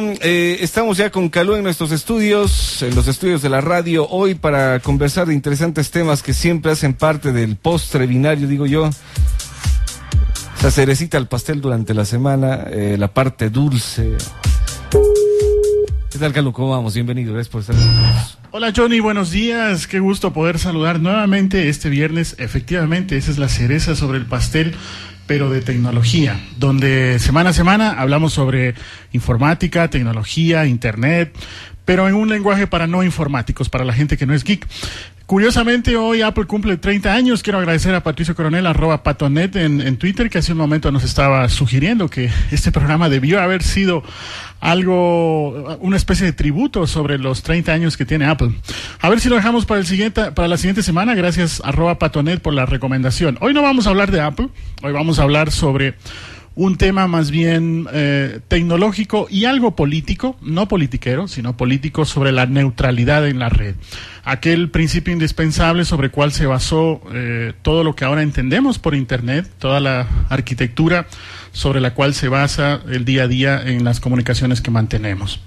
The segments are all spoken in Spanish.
Eh, estamos ya con Calú en nuestros estudios, en los estudios de la radio, hoy para conversar de interesantes temas que siempre hacen parte del postre binario, digo yo. Esa cerecita al pastel durante la semana, eh, la parte dulce. ¿Qué tal, Calú? ¿Cómo vamos? Bienvenido, gracias por estar con nosotros. Hola Johnny, buenos días. Qué gusto poder saludar nuevamente este viernes. Efectivamente, esa es la cereza sobre el pastel pero de tecnología, donde semana a semana hablamos sobre informática, tecnología, internet, pero en un lenguaje para no informáticos, para la gente que no es geek. Curiosamente, hoy Apple cumple 30 años. Quiero agradecer a Patricio Coronel, arroba patonet en, en Twitter, que hace un momento nos estaba sugiriendo que este programa debió haber sido algo, una especie de tributo sobre los 30 años que tiene Apple. A ver si lo dejamos para, el siguiente, para la siguiente semana. Gracias, arroba patonet, por la recomendación. Hoy no vamos a hablar de Apple, hoy vamos a hablar sobre un tema más bien eh, tecnológico y algo político, no politiquero, sino político sobre la neutralidad en la red. Aquel principio indispensable sobre cual se basó eh, todo lo que ahora entendemos por Internet, toda la arquitectura sobre la cual se basa el día a día en las comunicaciones que mantenemos.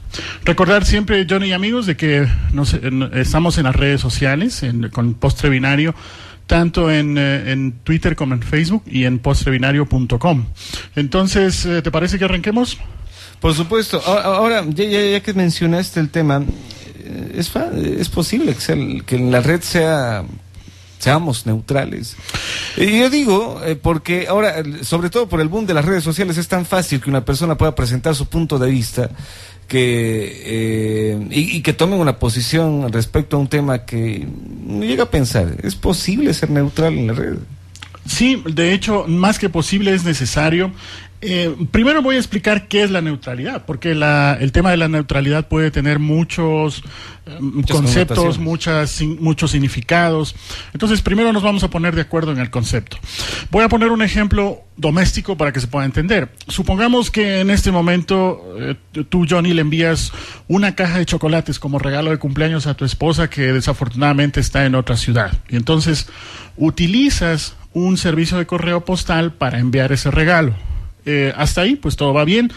Recordar siempre, Johnny y amigos, de que estamos en las redes sociales, con Postre Binario, tanto en, eh, en, Twitter como en Facebook y en postrebinario.com. Entonces, eh, ¿te parece que arranquemos? Por supuesto. Ahora, ya, ya, que mencionaste el tema, eh, es, es posible que, que la red sea seamos neutrales. Y yo digo, porque ahora, sobre todo por el boom de las redes sociales, es tan fácil que una persona pueda presentar su punto de vista que eh, y, que tomen una posición respecto a un tema que no llega a pensar. ¿Es posible ser neutral en la red? Sí, de hecho, más que posible es necesario. Eh, primero voy a explicar qué es la neutralidad, porque la, el tema de la neutralidad puede tener muchos eh, conceptos, muchas, muchos significados. Entonces, primero nos vamos a poner de acuerdo en el concepto. Voy a poner un ejemplo doméstico para que se pueda entender. Supongamos que en este momento eh, tú, Johnny, le envías una caja de chocolates como regalo de cumpleaños a tu esposa que desafortunadamente está en otra ciudad. Y entonces utilizas un servicio de correo postal para enviar ese regalo eh, hasta ahí, pues todo va bien.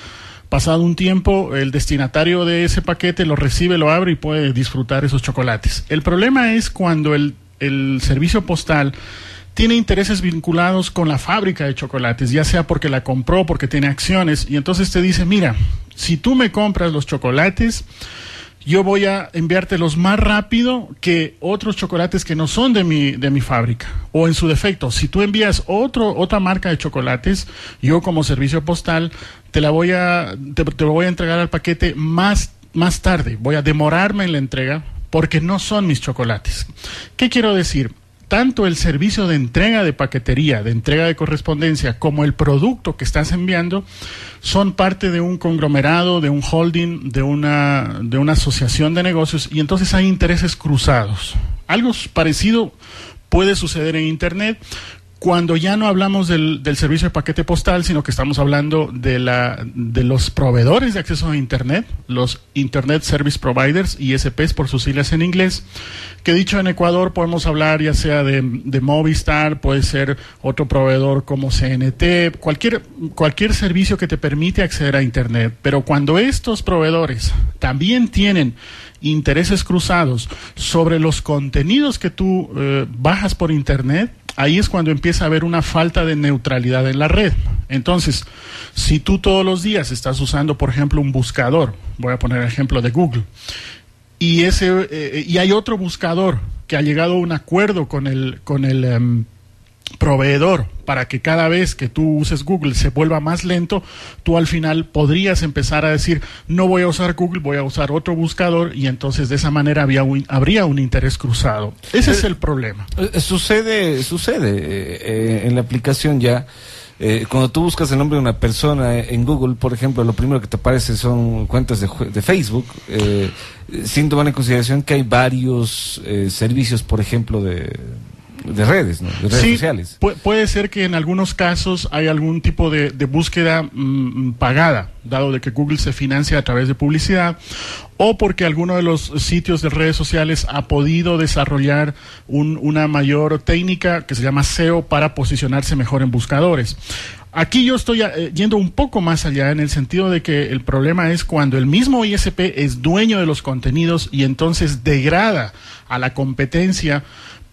Pasado un tiempo, el destinatario de ese paquete lo recibe, lo abre y puede disfrutar esos chocolates. El problema es cuando el, el servicio postal tiene intereses vinculados con la fábrica de chocolates, ya sea porque la compró, porque tiene acciones, y entonces te dice, mira, si tú me compras los chocolates, yo voy a enviártelos más rápido que otros chocolates que no son de mi, de mi fábrica. O en su defecto, si tú envías otro, otra marca de chocolates, yo como servicio postal te la voy a, te, te lo voy a entregar al paquete más, más tarde. Voy a demorarme en la entrega porque no son mis chocolates. ¿Qué quiero decir? Tanto el servicio de entrega de paquetería, de entrega de correspondencia, como el producto que estás enviando, son parte de un conglomerado, de un holding, de una, de una asociación de negocios, y entonces hay intereses cruzados. Algo parecido puede suceder en Internet cuando ya no hablamos del, del, servicio de paquete postal, sino que estamos hablando de, la, de los proveedores de acceso a Internet, los Internet Service Providers, ISPs por sus siglas en inglés, que dicho en Ecuador podemos hablar ya sea de, Movistar, puede ser otro proveedor como CNT, cualquier, cualquier servicio que te permite acceder a Internet. Pero cuando estos proveedores también tienen intereses cruzados sobre los contenidos que tú eh, bajas por Internet, ahí es cuando empieza a haber una falta de neutralidad en la red. Entonces, si tú todos los días estás usando, por ejemplo, un buscador, voy a poner el ejemplo de Google, y, ese, eh, y hay otro buscador que ha llegado a un acuerdo con el, con el em, proveedor para que cada vez que tú uses Google se vuelva más lento, tú al final podrías empezar a decir, no voy a usar Google, voy a usar otro buscador y entonces de esa manera había un, habría un interés cruzado. Ese es eh, el problema. Eh, sucede, sucede eh, en la aplicación ya. cuando tú buscas el nombre de una persona en Google, por ejemplo, lo primero que te aparece son cuentas de, de Facebook, sin tomar en consideración que hay varios servicios, por ejemplo, de, de redes, ¿no? de redes sociales. puede ser que en algunos casos hay algún tipo de, búsqueda mm, pagada, dado de que Google se financia a través de publicidad, o porque alguno de los sitios de redes sociales ha podido desarrollar una mayor técnica que se llama SEO para posicionarse mejor en buscadores. Aquí yo estoy eh, yendo un poco más allá en el sentido de que el problema es cuando el mismo ISP es dueño de los contenidos y entonces degrada a la competencia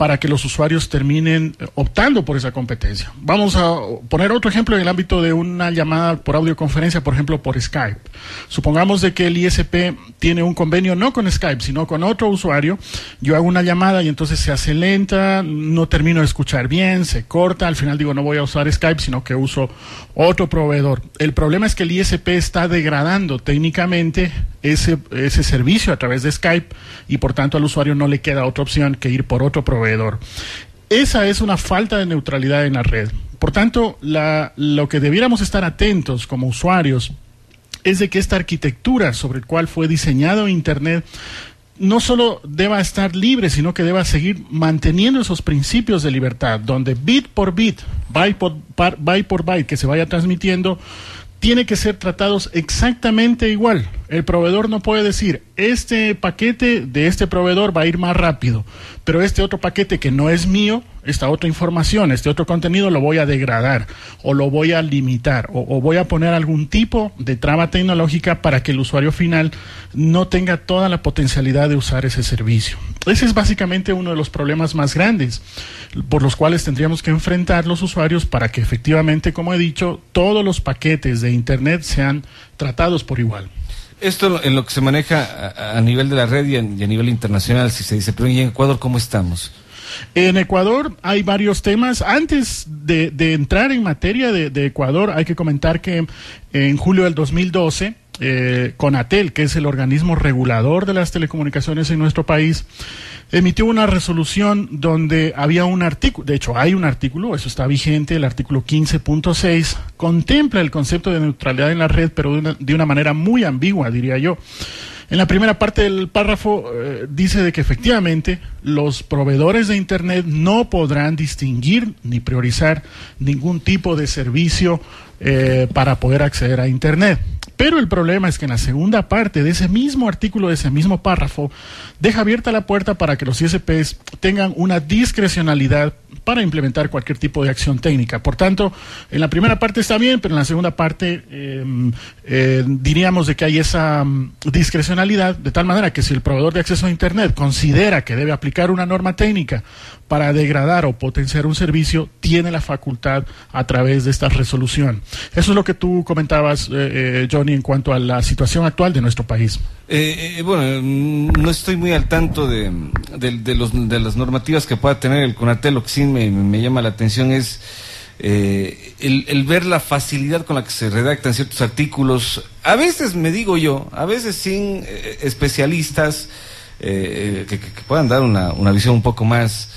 para que los usuarios terminen eh, optando por esa competencia. Vamos a poner otro ejemplo en el ámbito de una llamada por audioconferencia, por ejemplo, por Skype. Supongamos de que el ISP tiene un convenio no con Skype, sino con otro usuario. Yo hago una llamada y entonces se hace lenta, no termino de escuchar bien, se corta, al final digo no voy a usar Skype, sino que uso otro proveedor. El problema es que el ISP está degradando técnicamente ese, ese servicio a través de Skype y por tanto al usuario no le queda otra opción que ir por otro proveedor esa es una falta de neutralidad en la red. Por tanto, lo que debiéramos estar atentos como usuarios es de que esta arquitectura sobre la cual fue diseñado Internet no solo deba estar libre, sino que deba seguir manteniendo esos principios de libertad, donde bit por bit, byte por, byte, por byte que se vaya transmitiendo, tiene que ser tratados exactamente igual. El proveedor no puede decir, este paquete de este proveedor va a ir más rápido, pero este otro paquete que no es mío, esta otra información, este otro contenido lo voy a degradar o lo voy a limitar o, voy a poner algún tipo de traba tecnológica para que el usuario final no tenga toda la potencialidad de usar ese servicio. Ese es básicamente uno de los problemas más grandes por los cuales tendríamos que enfrentar los usuarios para que efectivamente, como he dicho, todos los paquetes de Internet sean tratados por igual. Esto en lo que se maneja a, nivel de la red y a, nivel internacional, si se dice, pero ¿y en Ecuador cómo estamos? En Ecuador hay varios temas. Antes de, entrar en materia de, Ecuador, hay que comentar que en julio del 2012, eh, Conatel, que es el organismo regulador de las telecomunicaciones en nuestro país, emitió una resolución donde había un artículo, de hecho hay un artículo, eso está vigente, el artículo 15.6, contempla el concepto de neutralidad en la red, pero de una, manera muy ambigua, diría yo. En la primera parte del párrafo eh, dice de que efectivamente los proveedores de Internet no podrán distinguir ni priorizar ningún tipo de servicio eh, para poder acceder a Internet. Pero el problema es que en la segunda parte de ese mismo artículo, de ese mismo párrafo, deja abierta la puerta para que los ISPs tengan una discrecionalidad para implementar cualquier tipo de acción técnica. Por tanto, en la primera parte está bien, pero en la segunda parte em, eh, diríamos de que hay esa mm, discrecionalidad, de tal manera que si el proveedor de acceso a Internet considera que debe aplicar una norma técnica para degradar o potenciar un servicio, tiene la facultad a través de esta resolución. Eso es lo que tú comentabas, eh, eh, Johnny, en cuanto a la situación actual de nuestro país. Eh, bueno, no estoy muy al tanto de, las normativas que pueda tener el CONATEL. Lo que sí me, llama la atención es el, ver la facilidad con la que se redactan ciertos artículos. A veces, me digo yo, a veces sin especialistas que, puedan dar una, una visión un poco más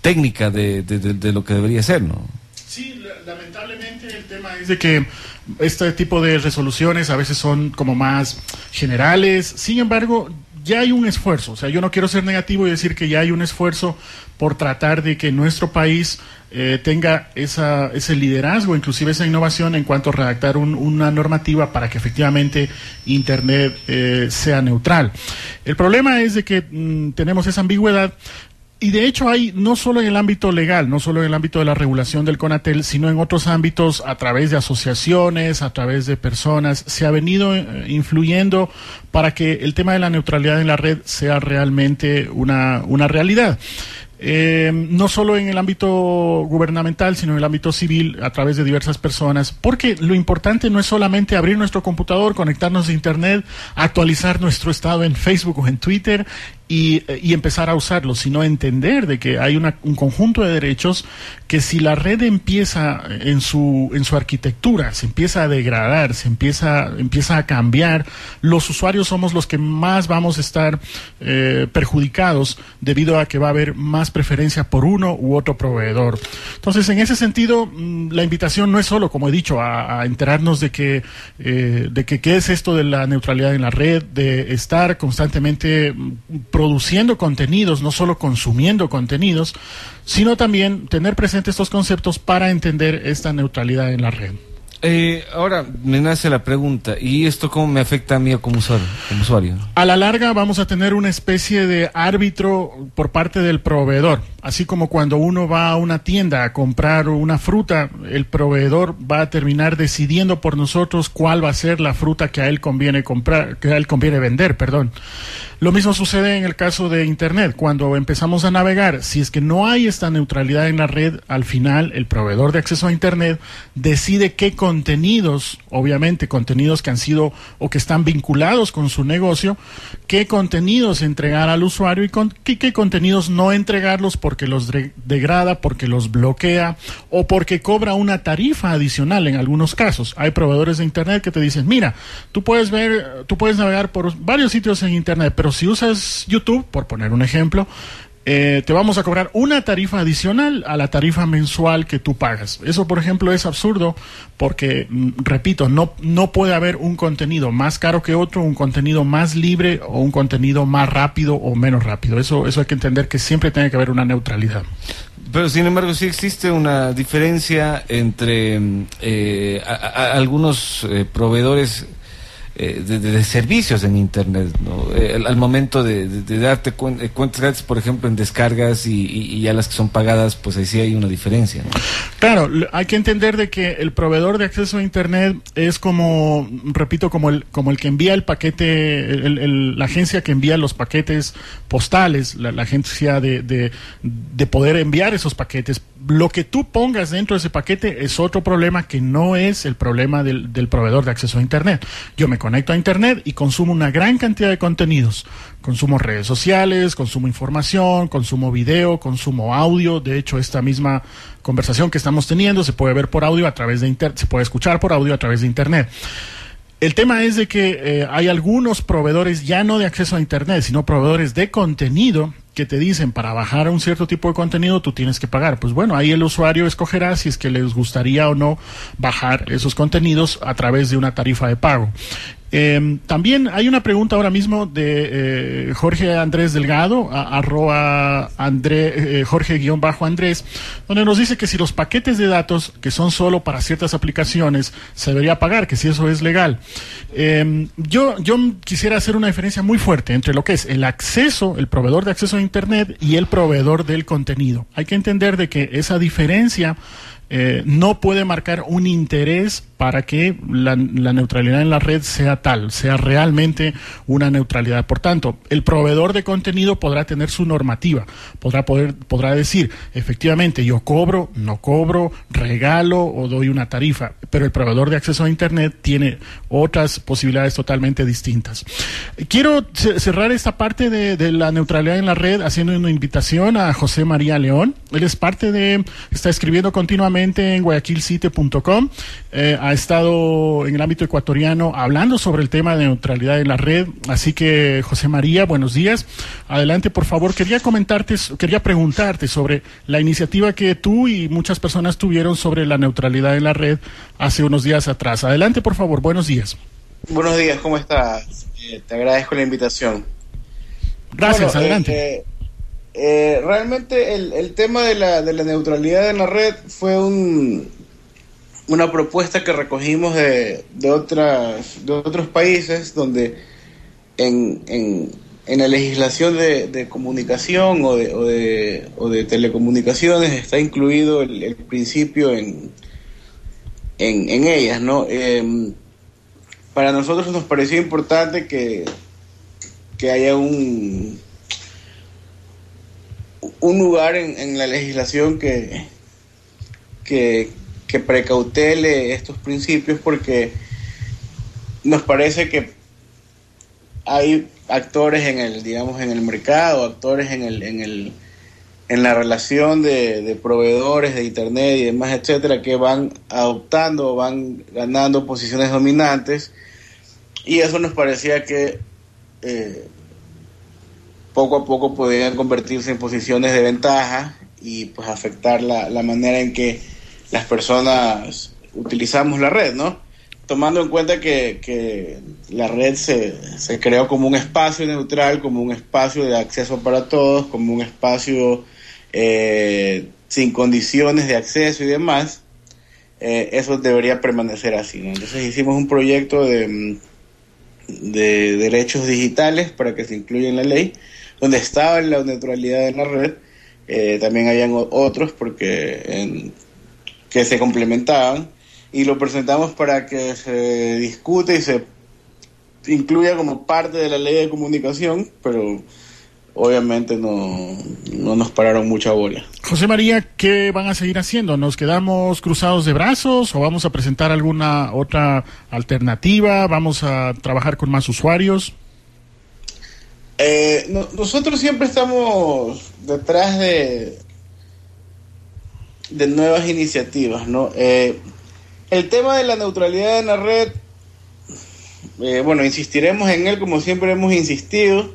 técnica de, de, lo que debería ser, ¿no? Sí, lamentablemente el tema es de que este tipo de resoluciones a veces son como más generales. Sin embargo, ya hay un esfuerzo. O sea, yo no quiero ser negativo y decir que ya hay un esfuerzo por tratar de que nuestro país eh, tenga esa, ese liderazgo, inclusive esa innovación en cuanto a redactar una normativa para que efectivamente Internet eh, sea neutral. El problema es de que mm, tenemos esa ambigüedad y de hecho hay, no solo en el ámbito legal, no solo en el ámbito de la regulación del CONATEL, sino en otros ámbitos, a través de asociaciones, a través de personas, se ha venido eh, influyendo para que el tema de la neutralidad en la red sea realmente una, una realidad. Eh, no solo en el ámbito gubernamental, sino en el ámbito civil, a través de diversas personas, porque lo importante no es solamente abrir nuestro computador, conectarnos a Internet, actualizar nuestro estado en Facebook o en Twitter y, empezar a usarlo, sino entender de que hay un conjunto de derechos que si la red empieza en su, en su arquitectura, se empieza a degradar, se empieza, empieza a cambiar, los usuarios somos los que más vamos a estar eh, perjudicados debido a que va a haber más preferencia por uno u otro proveedor. Entonces, en ese sentido, mm, la invitación no es solo, como he dicho, a, enterarnos de que, eh, de que qué es esto de la neutralidad en la red, de estar constantemente mm, produciendo contenidos, no solo consumiendo contenidos, sino también tener presentes estos conceptos para entender esta neutralidad en la red. Eh, ahora me nace la pregunta, ¿y esto cómo me afecta a mí como usuario, como usuario? A la larga vamos a tener una especie de árbitro por parte del proveedor. Así como cuando uno va a una tienda a comprar una fruta, el proveedor va a terminar decidiendo por nosotros cuál va a ser la fruta que a él conviene comprar, que a él conviene vender, perdón. Lo mismo sucede en el caso de Internet. Cuando empezamos a navegar, si es que no hay esta neutralidad en la red, al final el proveedor de acceso a Internet decide qué contenidos, obviamente contenidos que han sido o que están vinculados con su negocio, qué contenidos entregar al usuario y con, qué, contenidos no entregarlos porque los degrada, porque los bloquea o porque cobra una tarifa adicional en algunos casos. Hay proveedores de Internet que te dicen, mira, tú puedes ver, tú puedes navegar por varios sitios en Internet, pero si usas YouTube, por poner un ejemplo, eh, te vamos a cobrar una tarifa adicional a la tarifa mensual que tú pagas. Eso, por ejemplo, es absurdo porque, mm, repito, no, no puede haber un contenido más caro que otro, un contenido más libre o un contenido más rápido o menos rápido. Eso, eso hay que entender que siempre tiene que haber una neutralidad. Pero sin embargo sí existe una diferencia entre mm, eh, algunos eh, proveedores eh, de, servicios en Internet, ¿no? Eh, al, momento de, darte eh, cuentas por ejemplo, en descargas y, y, ya las que son pagadas, pues ahí sí hay una diferencia. Claro, hay que entender de que el proveedor de acceso a Internet es como, repito, como el, como el que envía el paquete, la agencia que envía los paquetes postales, la, agencia de, de poder enviar esos paquetes. Lo que tú pongas dentro de ese paquete es otro problema que no es el problema del, del proveedor de acceso a Internet. Yo me conecto a Internet y consumo una gran cantidad de contenidos. Consumo redes sociales, consumo información, consumo video, consumo audio. De hecho, esta misma conversación que estamos teniendo se puede ver por audio a través de Internet, se puede escuchar por audio a través de Internet. El tema es de que eh, hay algunos proveedores ya no de acceso a Internet, sino proveedores de contenido que te dicen para bajar un cierto tipo de contenido tú tienes que pagar. Pues bueno, ahí el usuario escogerá si es que les gustaría o no bajar esos contenidos a través de una tarifa de pago. Em, también hay una pregunta ahora mismo de eh, Jorge Andrés Delgado, arroba André, eh, Jorge-Andrés, donde nos dice que si los paquetes de datos que son solo para ciertas aplicaciones se debería pagar, que si eso es legal. Em, yo, yo quisiera hacer una diferencia muy fuerte entre lo que es el acceso, el proveedor de acceso a Internet y el proveedor del contenido. Hay que entender de que esa diferencia eh, no puede marcar un interés para que la, neutralidad en la red sea tal, sea realmente una neutralidad. Por tanto, el proveedor de contenido podrá tener su normativa, podrá, poder, podrá decir, efectivamente, yo cobro, no cobro, regalo o doy una tarifa, pero el proveedor de acceso a Internet tiene otras posibilidades totalmente distintas. Quiero cerrar esta parte de, la neutralidad en la red haciendo una invitación a José María León. Él es parte de, está escribiendo continuamente en guayaquilcite.com. ha estado en el ámbito ecuatoriano hablando sobre el tema de neutralidad en la red. Así que, José María, buenos días. Adelante, por favor. Quería comentarte, quería preguntarte sobre la iniciativa que tú y muchas personas tuvieron sobre la neutralidad en la red hace unos días atrás. Adelante, por favor. Buenos días. Buenos días, ¿cómo estás? Eh, te agradezco la invitación. Gracias, adelante. Eh, realmente el, el tema de la, de la neutralidad en la red fue un, una propuesta que recogimos de, de, otras, de otros países donde en, en, en la legislación de, de comunicación o de, o, de, o de telecomunicaciones está incluido el, principio en, en, en, ellas, ¿no? Em, para nosotros nos pareció importante que, que haya un, un lugar en, en la legislación que, que, que precautele estos principios porque nos parece que hay actores en el digamos en el mercado actores en el en el en la relación de, proveedores de internet y demás etcétera que van adoptando van ganando posiciones dominantes. Y eso nos parecía que eh, poco a poco podían convertirse en posiciones de ventaja y pues afectar la, la manera en que las personas utilizamos la red, ¿no? Tomando en cuenta que, la red se, se, creó como un espacio neutral, como un espacio de acceso para todos, como un espacio eh, sin condiciones de acceso y demás. eh, eso debería permanecer así. Entonces hicimos un proyecto de, de derechos digitales para que se incluya en la ley, donde estaba la neutralidad en la red, eh, también habían otros porque que se complementaban y lo presentamos para que se discute y se incluya como parte de la ley de comunicación, pero obviamente no, no nos pararon mucha bola. José María, ¿qué van a seguir haciendo? ¿Nos quedamos cruzados de brazos o vamos a presentar alguna otra alternativa? ¿Vamos a trabajar con más usuarios? Eh, nosotros siempre estamos detrás de, de nuevas iniciativas, ¿no? Eh, el tema de la neutralidad en la red, eh, bueno, insistiremos en él como siempre hemos insistido.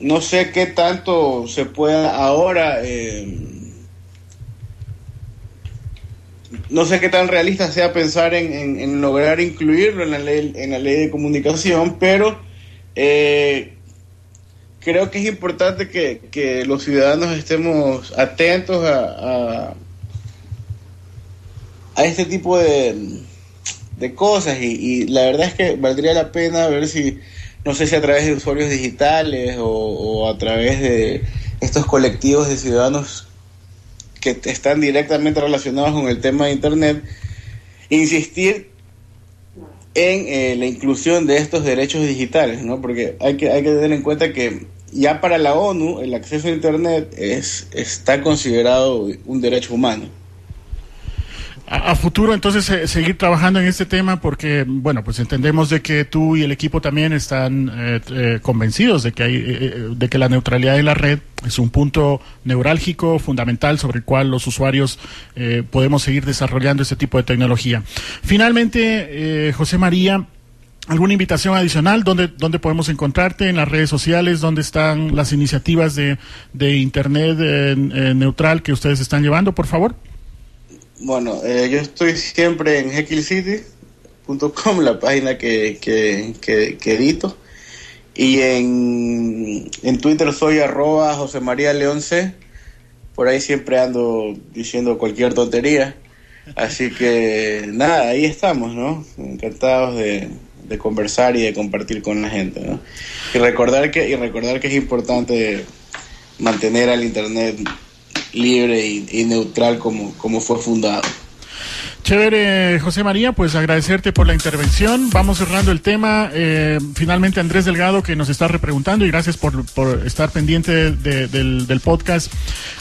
No sé qué tanto se pueda ahora, eh, no sé qué tan realista sea pensar en, lograr incluirlo en la ley, en la ley de comunicación, pero creo que es importante que, los ciudadanos estemos atentos a este tipo de, de cosas y, la verdad es que valdría la pena ver si, no sé si a través de usuarios digitales o, a través de estos colectivos de ciudadanos que están directamente relacionados con el tema de Internet, insistir en eh, la inclusión de estos derechos digitales, ¿no? Porque hay que, hay que tener en cuenta que ya para la ONU el acceso a Internet es, está considerado un derecho humano a, futuro entonces seguir trabajando en este tema porque bueno pues entendemos de que tú y el equipo también están eh, eh, convencidos de que hay eh, de que la neutralidad de la red es un punto neurálgico fundamental sobre el cual los usuarios podemos seguir desarrollando este tipo de tecnología finalmente José María ¿Alguna invitación adicional? ¿Dónde, ¿Dónde podemos encontrarte? ¿En las redes sociales? ¿Dónde están las iniciativas de, de Internet neutral que ustedes están llevando, por favor? Bueno, eh, yo estoy siempre en hecklecity.com, la página que, que, que, edito. Y en, en Twitter soy arroba José María. Por ahí siempre ando diciendo cualquier tontería. Así que nada, ahí estamos, ¿no? Encantados de, de conversar y de compartir con la gente, ¿no? Y recordar que, y recordar que es importante mantener al Internet libre y, neutral como, como fue fundado. Chévere, José María, pues agradecerte por la intervención. Vamos cerrando el tema. Eh, finalmente, Andrés Delgado, que nos está repreguntando, y gracias por, estar pendiente del, del, podcast.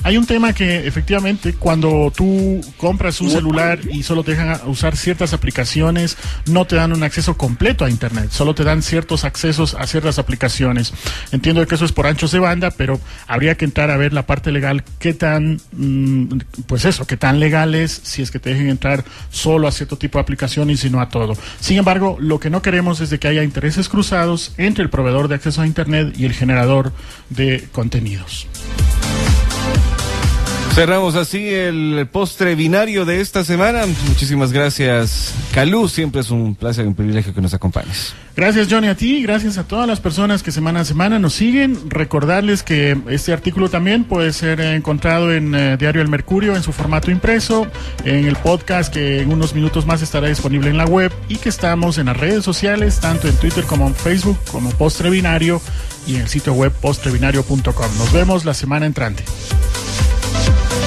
Hay un tema que efectivamente, cuando tú compras un celular y solo te dejan usar ciertas aplicaciones, no te dan un acceso completo a Internet, solo te dan ciertos accesos a ciertas aplicaciones. Entiendo que eso es por anchos de banda, pero habría que entrar a ver la parte legal, qué tan, mm, pues eso, qué tan legal es si es que te dejen entrar solo a cierto tipo de aplicaciones y no a todo. Sin embargo, lo que no queremos es de que haya intereses cruzados entre el proveedor de acceso a Internet y el generador de contenidos. Cerramos así el postre binario de esta semana. Muchísimas gracias, Calú. Siempre es un placer y un privilegio que nos acompañes. Gracias, Johnny, a ti. Gracias a todas las personas que semana a semana nos siguen. Recordarles que este artículo también puede ser encontrado en eh, Diario El Mercurio en su formato impreso, en el podcast que en unos minutos más estará disponible en la web y que estamos en las redes sociales, tanto en Twitter como en Facebook, como Postre Binario y en el sitio web postrebinario.com. Nos vemos la semana entrante.